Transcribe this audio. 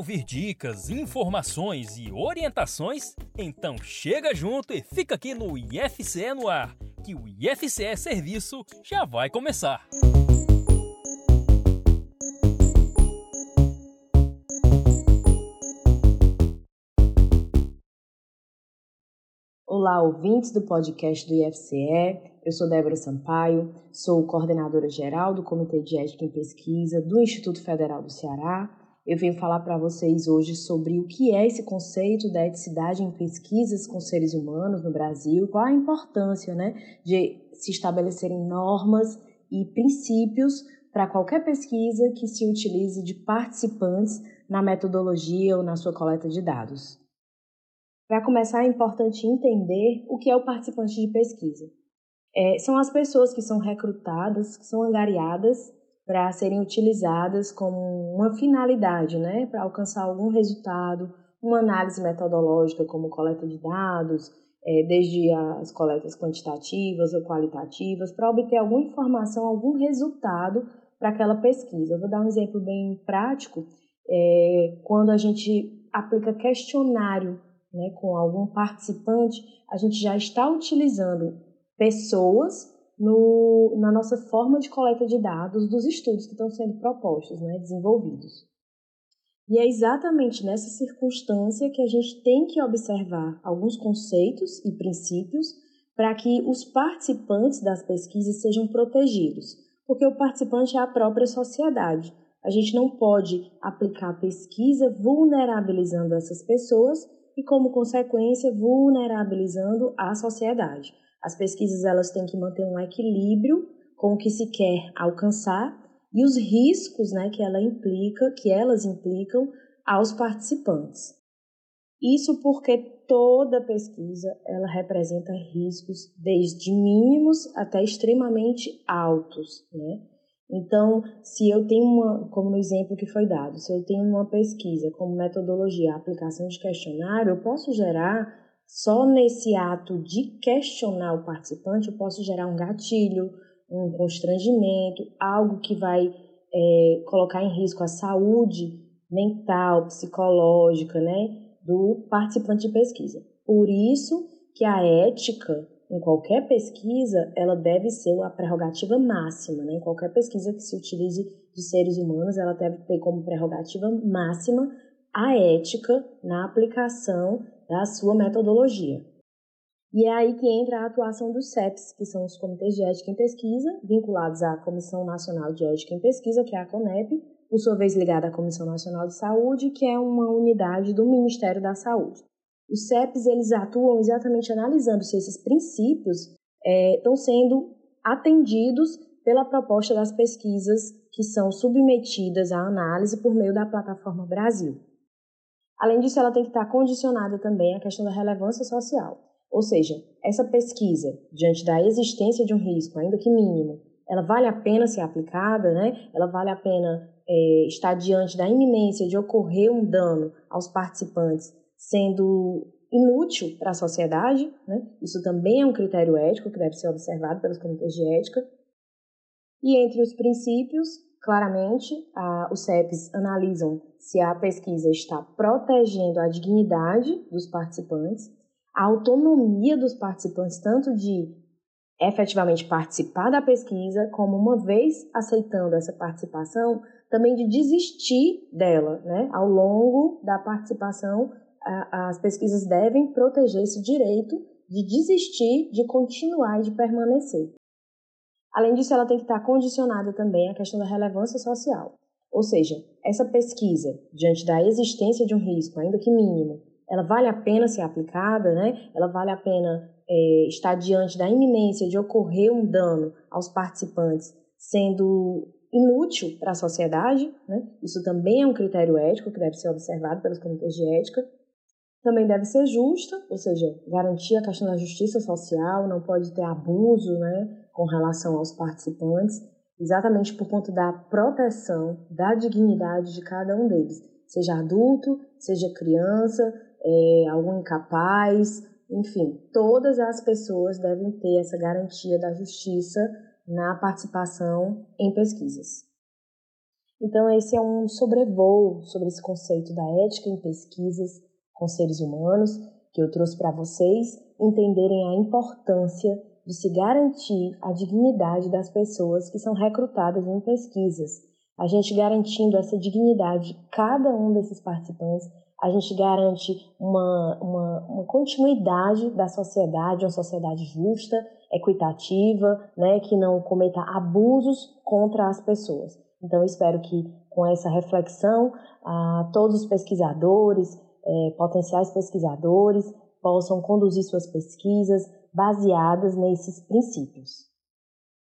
ouvir dicas, informações e orientações? Então chega junto e fica aqui no IFCE no ar, que o IFCE Serviço já vai começar. Olá, ouvintes do podcast do IFCE. Eu sou Débora Sampaio, sou coordenadora geral do Comitê de Ética em Pesquisa do Instituto Federal do Ceará eu venho falar para vocês hoje sobre o que é esse conceito da eticidade em pesquisas com seres humanos no Brasil, qual a importância né, de se estabelecerem normas e princípios para qualquer pesquisa que se utilize de participantes na metodologia ou na sua coleta de dados. Para começar, é importante entender o que é o participante de pesquisa. É, são as pessoas que são recrutadas, que são angariadas para serem utilizadas como uma finalidade, né, para alcançar algum resultado, uma análise metodológica como coleta de dados, é, desde as coletas quantitativas ou qualitativas, para obter alguma informação, algum resultado para aquela pesquisa. Eu vou dar um exemplo bem prático, é, quando a gente aplica questionário né, com algum participante, a gente já está utilizando pessoas no, na nossa forma de coleta de dados dos estudos que estão sendo propostos, né, desenvolvidos. E é exatamente nessa circunstância que a gente tem que observar alguns conceitos e princípios para que os participantes das pesquisas sejam protegidos, porque o participante é a própria sociedade. A gente não pode aplicar pesquisa vulnerabilizando essas pessoas e, como consequência, vulnerabilizando a sociedade. As pesquisas elas têm que manter um equilíbrio com o que se quer alcançar e os riscos, né, que ela implica, que elas implicam aos participantes. Isso porque toda pesquisa ela representa riscos desde mínimos até extremamente altos, né? Então, se eu tenho uma, como no exemplo que foi dado, se eu tenho uma pesquisa como metodologia, aplicação de questionário, eu posso gerar só nesse ato de questionar o participante eu posso gerar um gatilho, um constrangimento, algo que vai é, colocar em risco a saúde mental, psicológica, né, do participante de pesquisa. Por isso que a ética em qualquer pesquisa, ela deve ser a prerrogativa máxima, né? Em qualquer pesquisa que se utilize de seres humanos, ela deve ter como prerrogativa máxima a ética na aplicação da sua metodologia. E é aí que entra a atuação dos CEPs, que são os Comitês de Ética em Pesquisa, vinculados à Comissão Nacional de Ética em Pesquisa, que é a CONEP, por sua vez ligada à Comissão Nacional de Saúde, que é uma unidade do Ministério da Saúde. Os CEPs eles atuam exatamente analisando se esses princípios é, estão sendo atendidos pela proposta das pesquisas que são submetidas à análise por meio da plataforma Brasil. Além disso, ela tem que estar condicionada também à questão da relevância social. Ou seja, essa pesquisa, diante da existência de um risco, ainda que mínimo, ela vale a pena ser aplicada, né? ela vale a pena é, estar diante da iminência de ocorrer um dano aos participantes, sendo inútil para a sociedade. Né? Isso também é um critério ético que deve ser observado pelos comitês de ética. E entre os princípios, claramente, a, os CEPs analisam se a pesquisa está protegendo a dignidade dos participantes, a autonomia dos participantes, tanto de efetivamente participar da pesquisa, como uma vez aceitando essa participação, também de desistir dela. Né? Ao longo da participação, as pesquisas devem proteger esse direito de desistir, de continuar e de permanecer. Além disso, ela tem que estar condicionada também à questão da relevância social. Ou seja, essa pesquisa, diante da existência de um risco, ainda que mínimo, ela vale a pena ser aplicada, né? ela vale a pena é, estar diante da iminência de ocorrer um dano aos participantes, sendo inútil para a sociedade. Né? Isso também é um critério ético que deve ser observado pelos comitês de ética. Também deve ser justa, ou seja, garantir a questão da justiça social, não pode ter abuso né, com relação aos participantes exatamente por conta da proteção da dignidade de cada um deles, seja adulto, seja criança, é, algum incapaz, enfim, todas as pessoas devem ter essa garantia da justiça na participação em pesquisas. Então, esse é um sobrevoo sobre esse conceito da ética em pesquisas com seres humanos que eu trouxe para vocês entenderem a importância de se garantir a dignidade das pessoas que são recrutadas em pesquisas. A gente garantindo essa dignidade de cada um desses participantes, a gente garante uma, uma, uma continuidade da sociedade, uma sociedade justa, equitativa, né, que não cometa abusos contra as pessoas. Então, espero que com essa reflexão, ah, todos os pesquisadores, eh, potenciais pesquisadores, possam conduzir suas pesquisas baseadas nesses princípios.